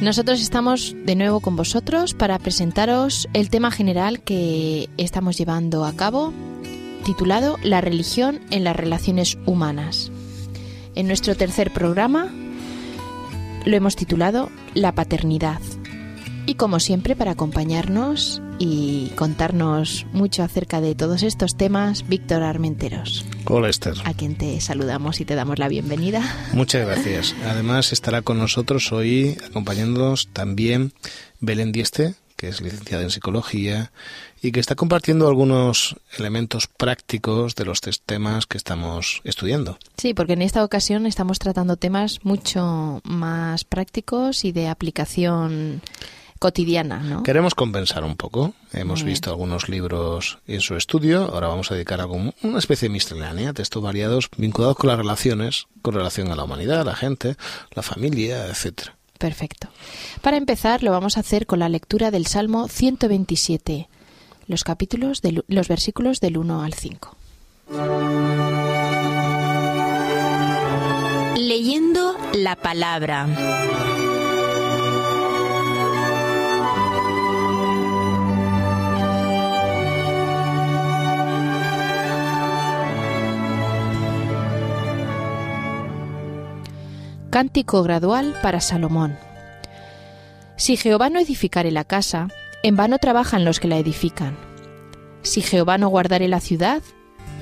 Nosotros estamos de nuevo con vosotros para presentaros el tema general que estamos llevando a cabo, titulado La religión en las relaciones humanas. En nuestro tercer programa lo hemos titulado La paternidad. Y como siempre, para acompañarnos y contarnos mucho acerca de todos estos temas, Víctor Armenteros. Hola Esther. A quien te saludamos y te damos la bienvenida. Muchas gracias. Además estará con nosotros hoy acompañándonos también Belén Dieste, que es licenciada en psicología y que está compartiendo algunos elementos prácticos de los tres temas que estamos estudiando. Sí, porque en esta ocasión estamos tratando temas mucho más prácticos y de aplicación cotidiana, ¿no? Queremos compensar un poco. Hemos visto algunos libros en su estudio. Ahora vamos a dedicar a una especie de miscelánea, textos variados vinculados con las relaciones, con relación a la humanidad, a la gente, la familia, etcétera. Perfecto. Para empezar, lo vamos a hacer con la lectura del Salmo 127, los capítulos de los versículos del 1 al 5. Leyendo la palabra. Cántico gradual para Salomón. Si Jehová no edificare la casa, en vano trabajan los que la edifican. Si Jehová no guardare la ciudad,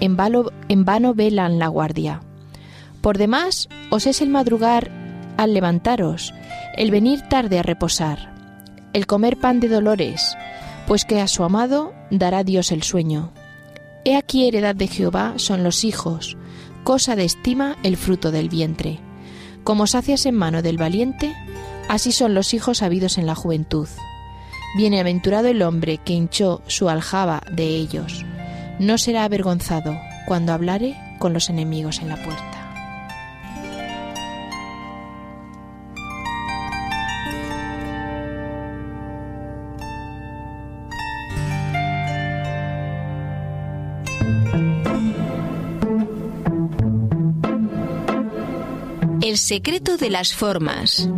en vano, en vano velan la guardia. Por demás, os es el madrugar al levantaros, el venir tarde a reposar, el comer pan de dolores, pues que a su amado dará Dios el sueño. He aquí heredad de Jehová son los hijos, cosa de estima el fruto del vientre. Como sacias en mano del valiente, así son los hijos habidos en la juventud. Bienaventurado el hombre que hinchó su aljaba de ellos. No será avergonzado cuando hablare con los enemigos en la puerta. El secreto de las formas.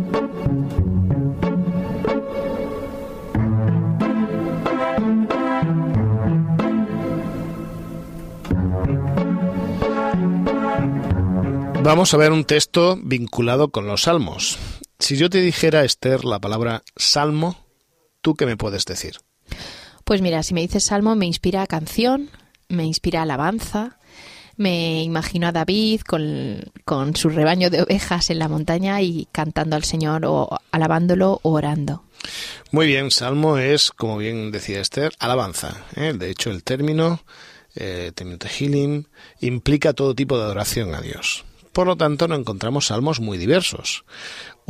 Vamos a ver un texto vinculado con los salmos. Si yo te dijera, Esther, la palabra salmo, ¿tú qué me puedes decir? Pues mira, si me dices salmo, me inspira a canción, me inspira a alabanza, me imagino a David con, con, su rebaño de ovejas en la montaña y cantando al Señor o alabándolo o orando. Muy bien, salmo es, como bien decía Esther, alabanza. ¿eh? De hecho, el término, eh, término tehilim, implica todo tipo de adoración a Dios. Por lo tanto, nos encontramos salmos muy diversos.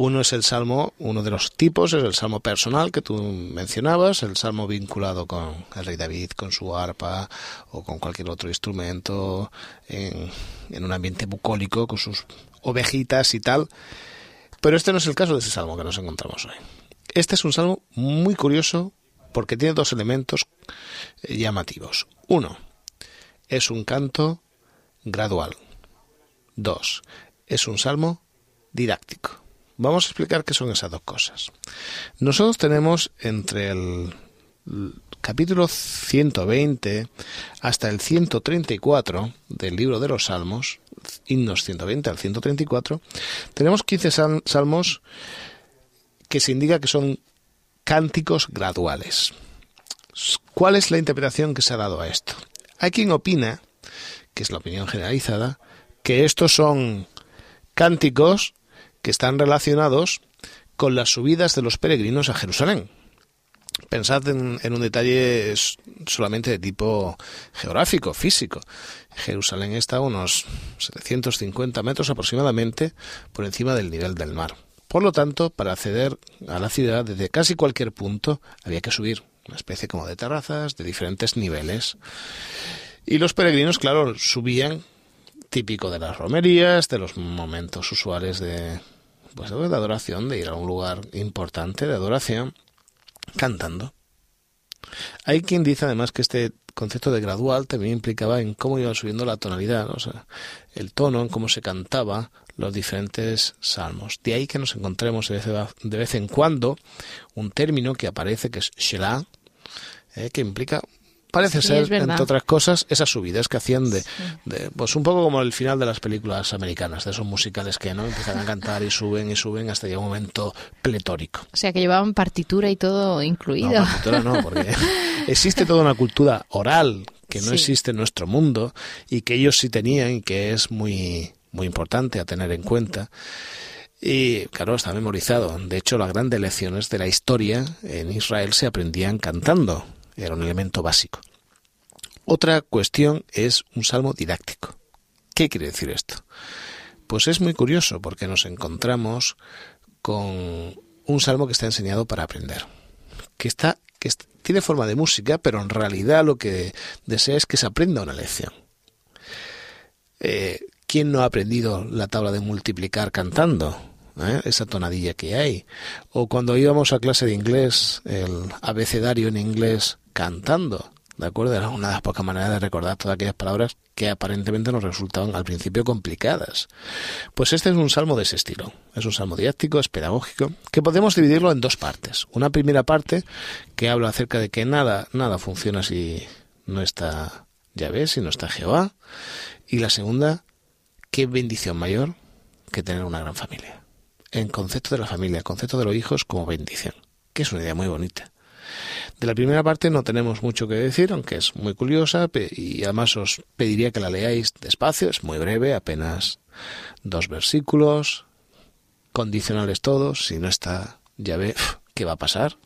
Uno es el salmo, uno de los tipos es el salmo personal que tú mencionabas, el salmo vinculado con el rey David, con su arpa o con cualquier otro instrumento en, en un ambiente bucólico, con sus ovejitas y tal. Pero este no es el caso de ese salmo que nos encontramos hoy. Este es un salmo muy curioso porque tiene dos elementos llamativos. Uno, es un canto gradual. Dos, es un salmo didáctico. Vamos a explicar qué son esas dos cosas. Nosotros tenemos entre el capítulo 120 hasta el 134 del libro de los Salmos, himnos 120 al 134, tenemos 15 salmos que se indica que son cánticos graduales. ¿Cuál es la interpretación que se ha dado a esto? Hay quien opina, que es la opinión generalizada, que estos son cánticos que están relacionados con las subidas de los peregrinos a Jerusalén. Pensad en, en, un detalle solamente de tipo geográfico, físico. Jerusalén está a unos 750 metros aproximadamente por encima del nivel del mar. Por lo tanto, para acceder a la ciudad desde casi cualquier punto había que subir una especie como de terrazas de diferentes niveles. Y los peregrinos, claro, subían, típico de las romerías, de los momentos usuales de, pues, de adoración, de ir a un lugar importante de adoración, cantando. Hay quien dice además que este concepto de gradual también implicaba en cómo iba subiendo la tonalidad, o sea, el tono, en cómo se cantaba los diferentes salmos. De ahí que nos encontremos de vez en cuando un término que aparece que es Shelah, eh, que implica parece ser, entre otras cosas, esas subidas que hacían de, pues un poco como el final de las películas americanas, de esos musicales que no empiezan a cantar y suben y suben hasta llegar un momento pletórico. O sea, que llevaban partitura y todo incluido. No, partitura no, porque existe toda una cultura oral que no existe en nuestro mundo y que ellos sí tenían y que es muy, muy importante a tener en cuenta. Y claro, está memorizado. De hecho, las grandes lecciones de la historia en Israel se aprendían cantando era un elemento básico. Otra cuestión es un salmo didáctico. ¿Qué quiere decir esto? Pues es muy curioso porque nos encontramos con un salmo que está enseñado para aprender, que está que tiene forma de música, pero en realidad lo que desea es que se aprenda una lección. Eh, ¿Quién no ha aprendido la tabla de multiplicar cantando? ¿Eh? esa tonadilla que hay. O cuando íbamos a clase de inglés, el abecedario en inglés cantando. ¿De acuerdo? Era una de las pocas maneras de recordar todas aquellas palabras que aparentemente nos resultaban al principio complicadas. Pues este es un salmo de ese estilo. Es un salmo didáctico, es pedagógico, que podemos dividirlo en dos partes. Una primera parte que habla acerca de que nada, nada funciona si no está Yahvé, si no está Jehová. Y la segunda, qué bendición mayor que tener una gran familia. En concepto de la familia, concepto de los hijos como bendición, que es una idea muy bonita. De la primera parte no tenemos mucho que decir, aunque es muy curiosa y además os pediría que la leáis despacio, es muy breve, apenas dos versículos, condicionales todos, si no está ya ve qué va a pasar.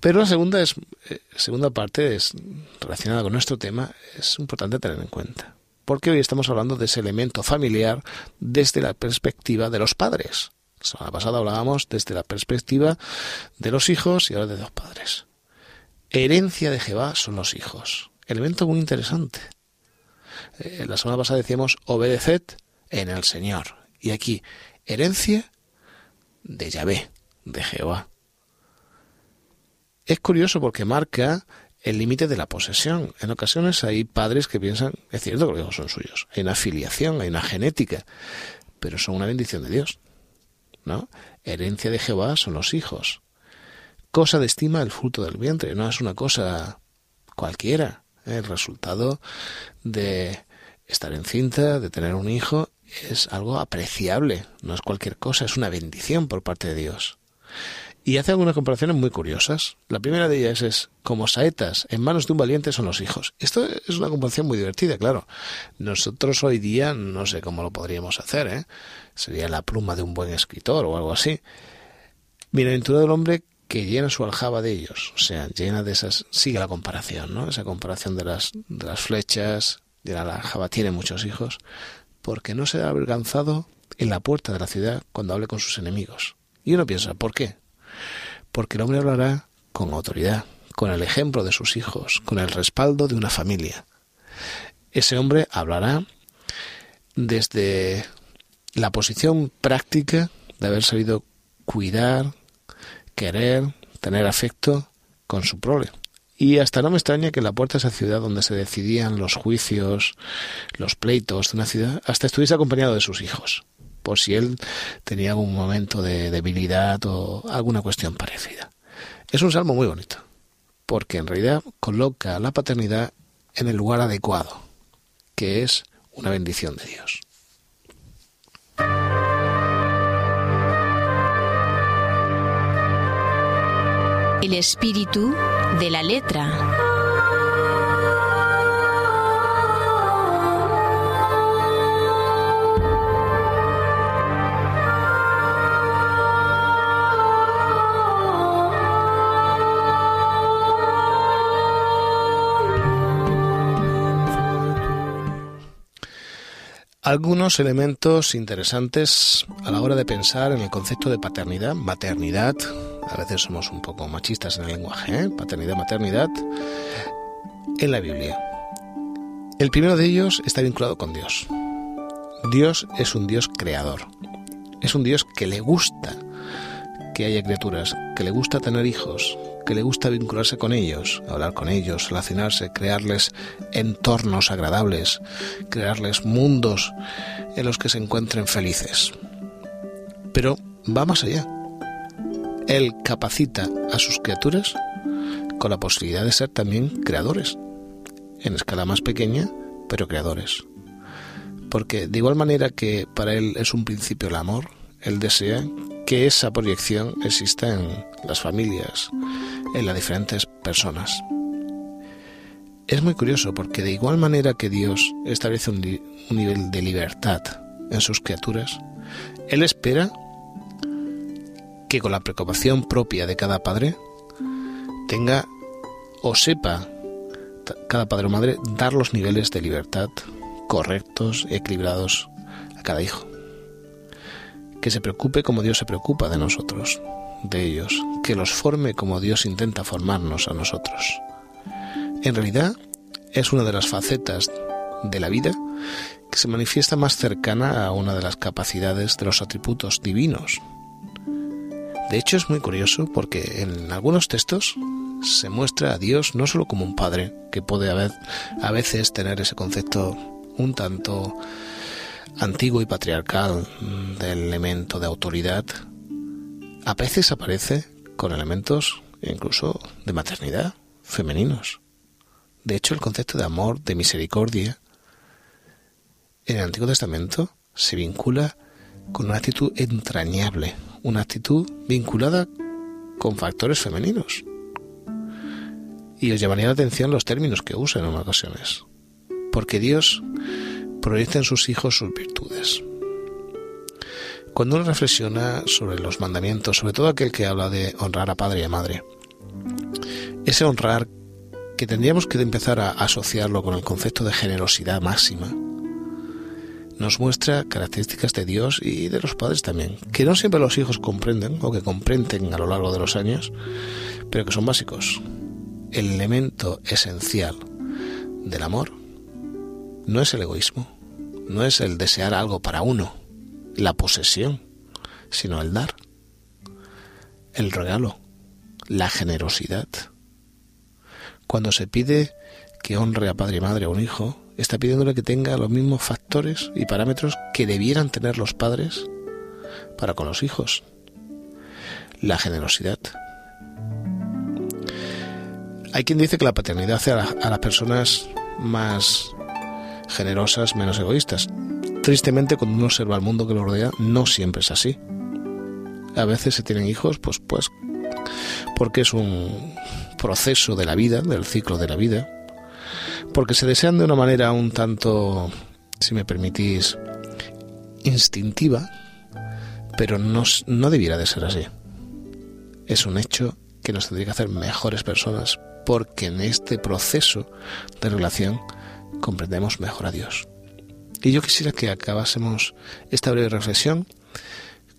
Pero la segunda es eh, segunda parte es relacionada con nuestro tema, es importante tener en cuenta, porque hoy estamos hablando de ese elemento familiar desde la perspectiva de los padres. La semana pasada hablábamos desde la perspectiva de los hijos y ahora de los padres. Herencia de Jehová son los hijos. Elemento muy interesante. Eh, la semana pasada decíamos obedeced en el Señor. Y aquí, herencia de Yahvé, de Jehová. Es curioso porque marca el límite de la posesión. En ocasiones hay padres que piensan, es cierto que los hijos son suyos, hay una filiación, hay una genética, pero son una bendición de Dios. ¿No? Herencia de Jehová son los hijos cosa de estima el fruto del vientre, no es una cosa cualquiera. El resultado de estar encinta, de tener un hijo, es algo apreciable, no es cualquier cosa, es una bendición por parte de Dios. Y hace algunas comparaciones muy curiosas. La primera de ellas es, como saetas en manos de un valiente son los hijos. Esto es una comparación muy divertida, claro. Nosotros hoy día no sé cómo lo podríamos hacer, ¿eh? Sería la pluma de un buen escritor o algo así. Bienaventurado del hombre que llena su aljaba de ellos, o sea, llena de esas, sigue la comparación, ¿no? Esa comparación de las, de las flechas, llena la aljaba, tiene muchos hijos, porque no se ha avergonzado en la puerta de la ciudad cuando hable con sus enemigos. Y uno piensa, ¿por qué? Porque el hombre hablará con autoridad, con el ejemplo de sus hijos, con el respaldo de una familia. Ese hombre hablará desde la posición práctica de haber sabido cuidar, querer, tener afecto con su prole. Y hasta no me extraña que la puerta de esa ciudad donde se decidían los juicios, los pleitos de una ciudad, hasta estuviese acompañado de sus hijos, por si él tenía algún momento de debilidad o alguna cuestión parecida. Es un salmo muy bonito, porque en realidad coloca la paternidad en el lugar adecuado, que es una bendición de Dios. el espíritu de la letra. Algunos elementos interesantes a la hora de pensar en el concepto de paternidad, maternidad. A veces somos un poco machistas en el lenguaje, ¿eh? paternidad, maternidad, en la Biblia. El primero de ellos está vinculado con Dios. Dios es un Dios creador. Es un Dios que le gusta que haya criaturas, que le gusta tener hijos, que le gusta vincularse con ellos, hablar con ellos, relacionarse, crearles entornos agradables, crearles mundos en los que se encuentren felices. Pero va más allá. Él capacita a sus criaturas con la posibilidad de ser también creadores, en escala más pequeña, pero creadores. Porque de igual manera que para él es un principio el amor, él desea que esa proyección exista en las familias, en las diferentes personas. Es muy curioso porque de igual manera que Dios establece un, nivel de libertad en sus criaturas, Él espera que con la preocupación propia de cada padre tenga o sepa cada padre o madre dar los niveles de libertad correctos equilibrados a cada hijo. Que se preocupe como Dios se preocupa de nosotros, de ellos, que los forme como Dios intenta formarnos a nosotros. En realidad, es una de las facetas de la vida que se manifiesta más cercana a una de las capacidades de los atributos divinos. De hecho, es muy curioso porque en algunos textos se muestra a Dios no solo como un padre, que puede a veces tener ese concepto un tanto antiguo y patriarcal del elemento de autoridad, a veces aparece con elementos incluso de maternidad femeninos. De hecho, el concepto de amor, de misericordia, en el Antiguo Testamento se vincula con una actitud entrañable, una actitud vinculada con factores femeninos. Y os llamaría la atención los términos que usan en ocasiones, porque Dios proyecta en sus hijos sus virtudes. Cuando uno reflexiona sobre los mandamientos, sobre todo aquel que habla de honrar a padre y a madre, ese honrar que tendríamos que empezar a asociarlo con el concepto de generosidad máxima, nos muestra características de Dios y de los padres también, que no siempre los hijos comprenden o que comprenden a lo largo de los años, pero que son básicos. El elemento esencial del amor no es el egoísmo, no es el desear algo para uno, la posesión, sino el dar, el regalo, la generosidad. Cuando se pide que honre a padre y madre a un hijo, está pidiéndole que tenga los mismos factores y parámetros que debieran tener los padres para con los hijos. La generosidad. Hay quien dice que la paternidad hace a, las personas más generosas, menos egoístas. Tristemente, cuando uno observa el mundo que lo rodea, no siempre es así. A veces se tienen hijos, pues, pues, porque es un proceso de la vida, del ciclo de la vida, porque se desean de una manera un tanto, si me permitís, instintiva, pero no, no debiera de ser así. Es un hecho que nos tendría que hacer mejores personas, porque en este proceso de relación comprendemos mejor a Dios. Y yo quisiera que acabásemos esta breve reflexión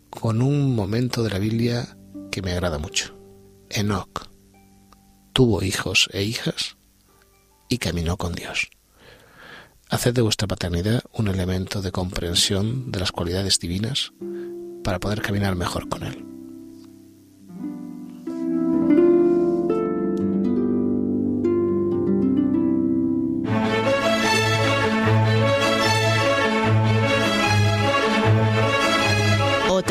con un momento de la Biblia que me agrada mucho. Enoch tuvo hijos e hijas y caminó con Dios. Haced de vuestra paternidad un elemento de comprensión de las cualidades divinas para poder caminar mejor con Él.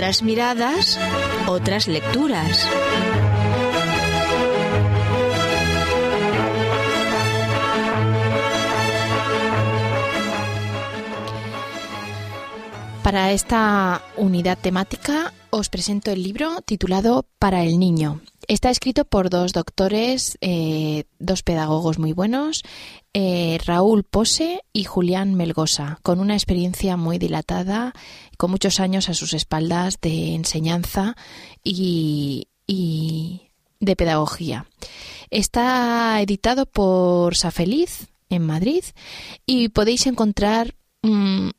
Otras miradas, otras lecturas. Para esta unidad temática os presento el libro titulado Para el Niño. Está escrito por dos doctores, eh, dos pedagogos muy buenos, eh, Raúl Pose y Julián Melgosa, con una experiencia muy dilatada, con muchos años a sus espaldas de enseñanza y, de pedagogía. Está editado por Safeliz en Madrid y podéis encontrar mm,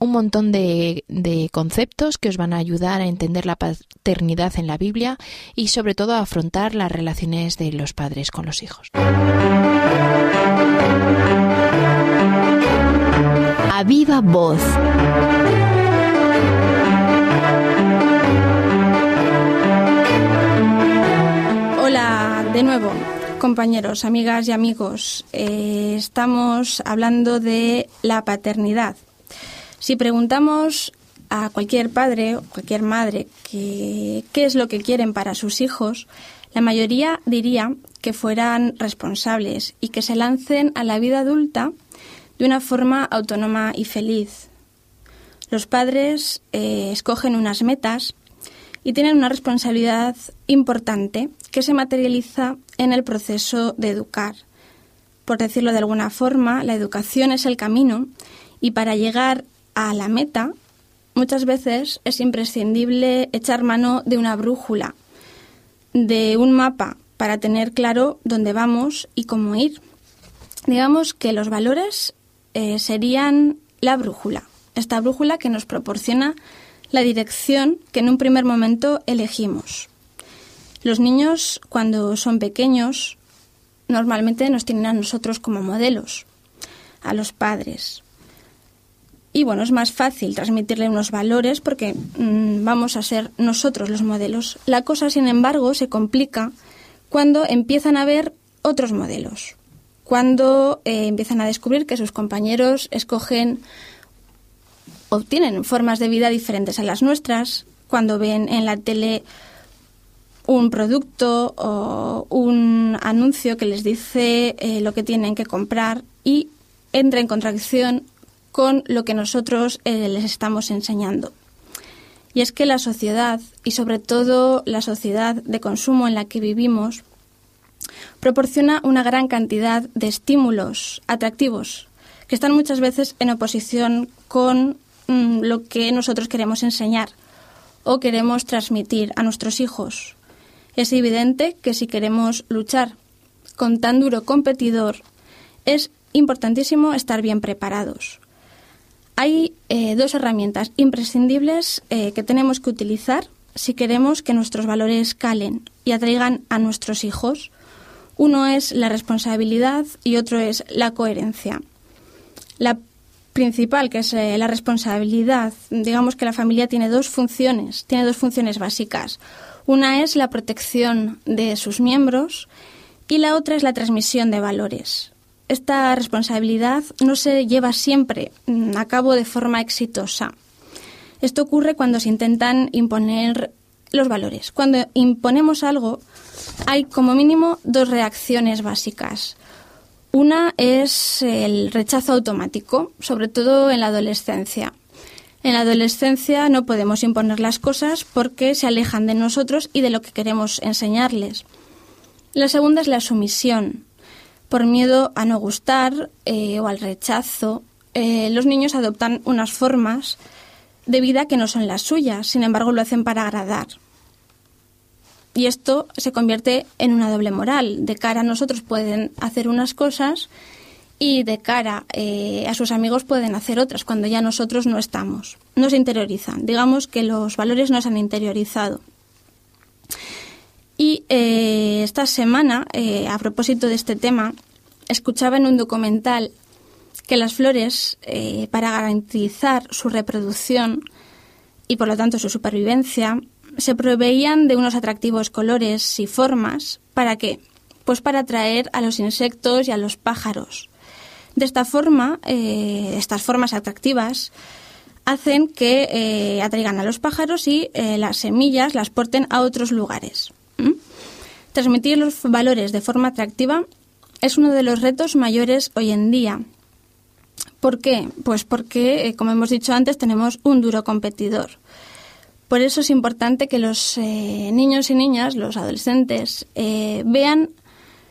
un montón de, conceptos que os van a ayudar a entender la paternidad en la Biblia y sobre todo a afrontar las relaciones de los padres con los hijos. A viva voz. Hola de nuevo compañeros, amigas y amigos. Eh, estamos hablando de la paternidad. Si preguntamos a cualquier padre o cualquier madre qué es lo que quieren para sus hijos, la mayoría diría que fueran responsables y que se lancen a la vida adulta de una forma autónoma y feliz. Los padres eh, escogen unas metas y tienen una responsabilidad importante que se materializa en el proceso de educar. Por decirlo de alguna forma, la educación es el camino y para llegar a la meta, muchas veces es imprescindible echar mano de una brújula, de un mapa para tener claro dónde vamos y cómo ir. Digamos que los valores eh, serían la brújula, esta brújula que nos proporciona la dirección que en un primer momento elegimos. Los niños, cuando son pequeños, normalmente nos tienen a nosotros como modelos, a los padres. Y bueno, es más fácil transmitirle unos valores porque mm, vamos a ser nosotros los modelos. La cosa, sin embargo, se complica cuando empiezan a ver otros modelos, cuando eh, empiezan a descubrir que sus compañeros escogen o tienen formas de vida diferentes a las nuestras, cuando ven en la tele un producto o un anuncio que les dice eh, lo que tienen que comprar y entra en contradicción con lo que nosotros eh, les estamos enseñando. Y es que la sociedad, y sobre todo la sociedad de consumo en la que vivimos, proporciona una gran cantidad de estímulos atractivos que están muchas veces en oposición con mm, lo que nosotros queremos enseñar o queremos transmitir a nuestros hijos. Es evidente que si queremos luchar con tan duro competidor, es importantísimo estar bien preparados. Hay eh, dos herramientas imprescindibles eh, que tenemos que utilizar si queremos que nuestros valores calen y atraigan a nuestros hijos. Uno es la responsabilidad y otro es la coherencia. La principal, que es eh, la responsabilidad, digamos que la familia tiene dos funciones, tiene dos funciones básicas. Una es la protección de sus miembros y la otra es la transmisión de valores esta responsabilidad no se lleva siempre mm, a cabo de forma exitosa. Esto ocurre cuando se intentan imponer los valores. Cuando imponemos algo, hay como mínimo dos reacciones básicas. Una es el rechazo automático, sobre todo en la adolescencia. En la adolescencia no podemos imponer las cosas porque se alejan de nosotros y de lo que queremos enseñarles. La segunda es la sumisión por miedo a no gustar eh, o al rechazo, eh, los niños adoptan unas formas de vida que no son las suyas, sin embargo lo hacen para agradar. Y esto se convierte en una doble moral. De cara a nosotros pueden hacer unas cosas y de cara eh, a sus amigos pueden hacer otras cuando ya nosotros no estamos. No se interiorizan. Digamos que los valores no se han interiorizado. Y eh, esta semana, eh, a propósito de este tema, escuchaba en un documental que las flores, eh, para garantizar su reproducción y por lo tanto su supervivencia, se proveían de unos atractivos colores y formas. ¿Para qué? Pues para atraer a los insectos y a los pájaros. De esta forma, estas formas atractivas hacen que atraigan a los pájaros y las semillas las porten a otros lugares. Transmitir los valores de forma atractiva es uno de los retos mayores hoy en día. ¿Por qué? Pues porque, eh, como hemos dicho antes, tenemos un duro competidor. Por eso es importante que los eh, niños y niñas, los adolescentes, eh, vean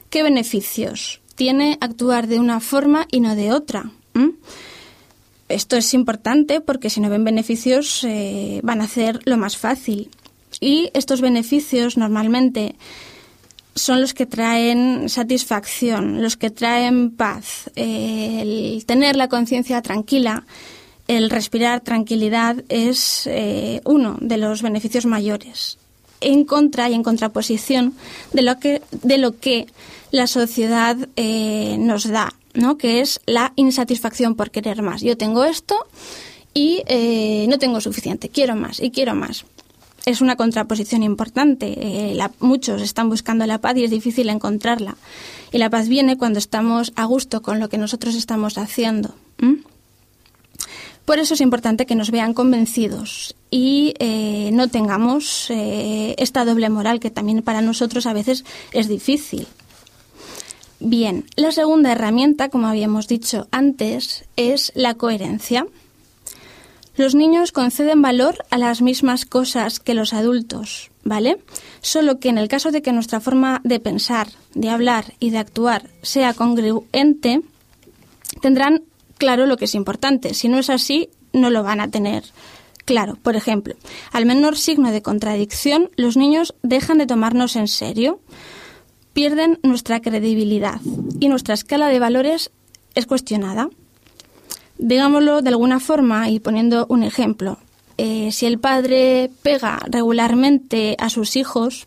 qué beneficios tiene actuar de una forma y no de otra. Esto es importante porque si no ven beneficios van a hacer lo más fácil. Y estos beneficios normalmente son los que traen satisfacción, los que traen paz, el tener la conciencia tranquila el respirar tranquilidad es eh, uno de los beneficios mayores en contra y en contraposición de lo que, de lo que la sociedad eh, nos da, ¿no? que es la insatisfacción por querer más. Yo tengo esto y eh, no tengo suficiente, quiero más y quiero más. Es una contraposición importante. Eh, muchos están buscando la paz y es difícil encontrarla. Y la paz viene cuando estamos a gusto con lo que nosotros estamos haciendo. Por eso es importante que nos vean convencidos y eh, no tengamos eh, esta doble moral que también para nosotros a veces es difícil. Bien, la segunda herramienta, como habíamos dicho antes, es la coherencia. Los niños conceden valor a las mismas cosas que los adultos, ¿vale? Solo que en el caso de que nuestra forma de pensar, de hablar y de actuar sea congruente, tendrán claro lo que es importante. Si no es así, no lo van a tener claro. Por ejemplo, al menor signo de contradicción, los niños dejan de tomarnos en serio, pierden nuestra credibilidad y nuestra escala de valores es cuestionada. Digámoslo de alguna forma y poniendo un ejemplo. Eh, si el padre pega regularmente a sus hijos,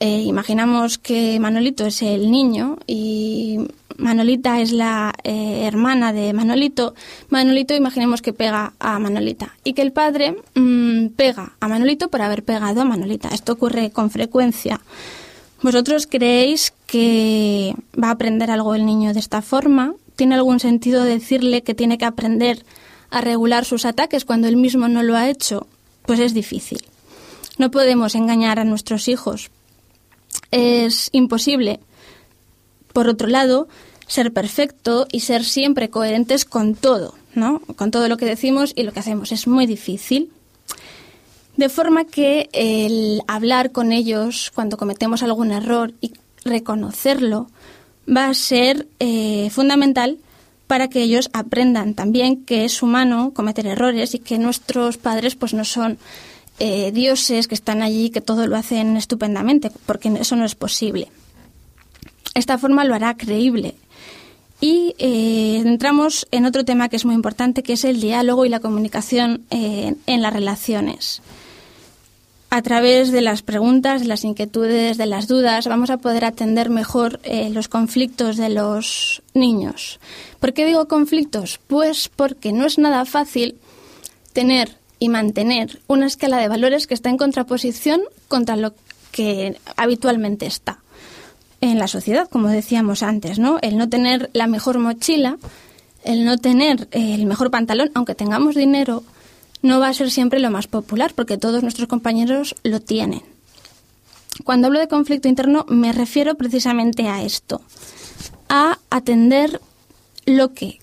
eh, imaginamos que Manolito es el niño y Manolita es la eh, hermana de Manolito. Manolito imaginemos que pega a Manolita y que el padre mm, pega a Manolito por haber pegado a Manolita. Esto ocurre con frecuencia. ¿Vosotros creéis que va a aprender algo el niño de esta forma? ¿Tiene algún sentido decirle que tiene que aprender a regular sus ataques cuando él mismo no lo ha hecho? Pues es difícil. No podemos engañar a nuestros hijos es imposible. Por otro lado, ser perfecto y ser siempre coherentes con todo, ¿no? Con todo lo que decimos y lo que hacemos. Es muy difícil. De forma que el hablar con ellos cuando cometemos algún error y reconocerlo va a ser eh, fundamental para que ellos aprendan también que es humano cometer errores y que nuestros padres pues no son eh, dioses que están allí que todo lo hacen estupendamente, porque eso no es posible. Esta forma lo hará creíble. Y eh, entramos en otro tema que es muy importante, que es el diálogo y la comunicación en las relaciones. A través de las preguntas, de las inquietudes, de las dudas, vamos a poder atender mejor los conflictos de los niños. ¿Por qué digo conflictos? Pues porque no es nada fácil tener y mantener una escala de valores que está en contraposición contra lo que habitualmente está en la sociedad, como decíamos antes, ¿no? El no tener la mejor mochila, el no tener el mejor pantalón, aunque tengamos dinero, no va a ser siempre lo más popular, porque todos nuestros compañeros lo tienen. Cuando hablo de conflicto interno me refiero precisamente a esto, a atender lo que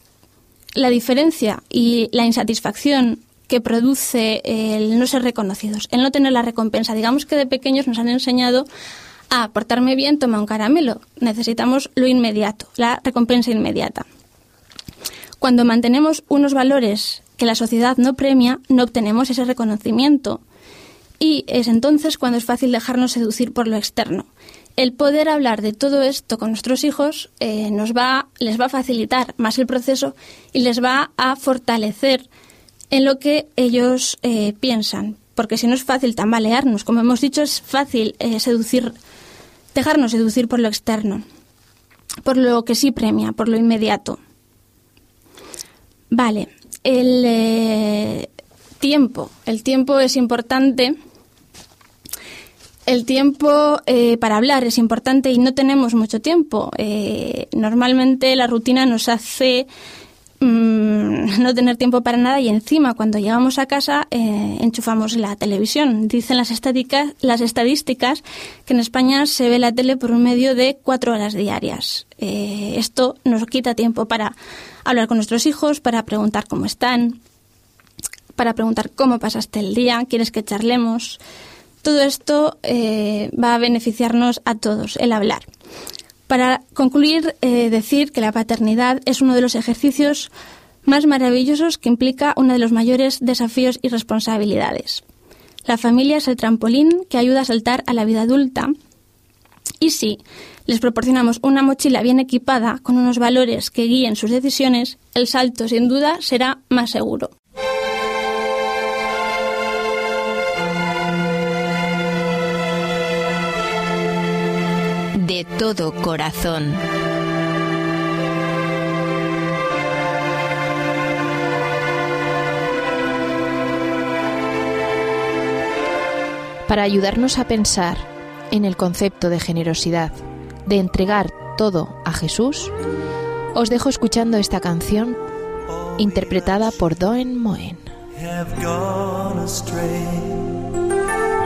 la diferencia y la insatisfacción que produce el no ser reconocidos, el no tener la recompensa. Digamos que de pequeños nos han enseñado a portarme bien, toma un caramelo. Necesitamos lo inmediato, la recompensa inmediata. Cuando mantenemos unos valores que la sociedad no premia, no obtenemos ese reconocimiento. Y es entonces cuando es fácil dejarnos seducir por lo externo. El poder hablar de todo esto con nuestros hijos eh, nos va, les va a facilitar más el proceso y les va a fortalecer en lo que ellos eh, piensan, porque si no es fácil tambalearnos, como hemos dicho, es fácil eh, seducir, dejarnos seducir por lo externo, por lo que sí premia, por lo inmediato. Vale, el eh, tiempo, el tiempo es importante. El tiempo para hablar es importante y no tenemos mucho tiempo. normalmente la rutina nos hace Mm, no tener tiempo para nada y encima cuando llegamos a casa eh, enchufamos la televisión. Dicen las estadísticas, las estadísticas que en España se ve la tele por un medio de cuatro horas diarias. Eh, esto nos quita tiempo para hablar con nuestros hijos, para preguntar cómo están, para preguntar cómo pasaste el día, quieres que charlemos. Todo esto eh, va a beneficiarnos a todos, el hablar. Para concluir, eh, decir que la paternidad es uno de los ejercicios más maravillosos que implica uno de los mayores desafíos y responsabilidades. La familia es el trampolín que ayuda a saltar a la vida adulta. Y sí, les proporcionamos una mochila bien equipada con unos valores que guíen sus decisiones, el salto sin duda será más seguro. De todo corazón. Para ayudarnos a pensar en el concepto de generosidad, de entregar todo a Jesús, os dejo escuchando esta canción interpretada por Doen Moen.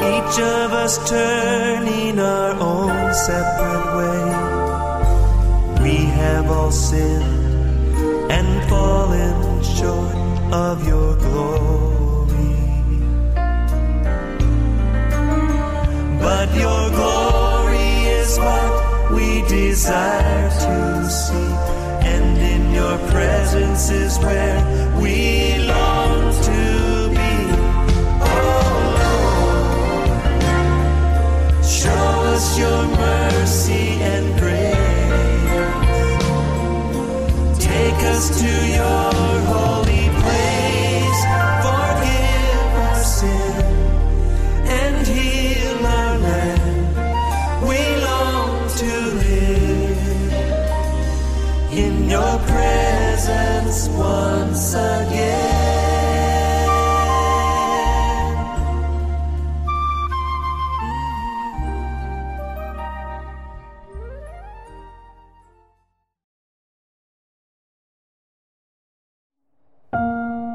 Each of us turning our own separate way. We have all sinned and fallen short of your glory. But your glory is what we desire to see. And in your presence is where we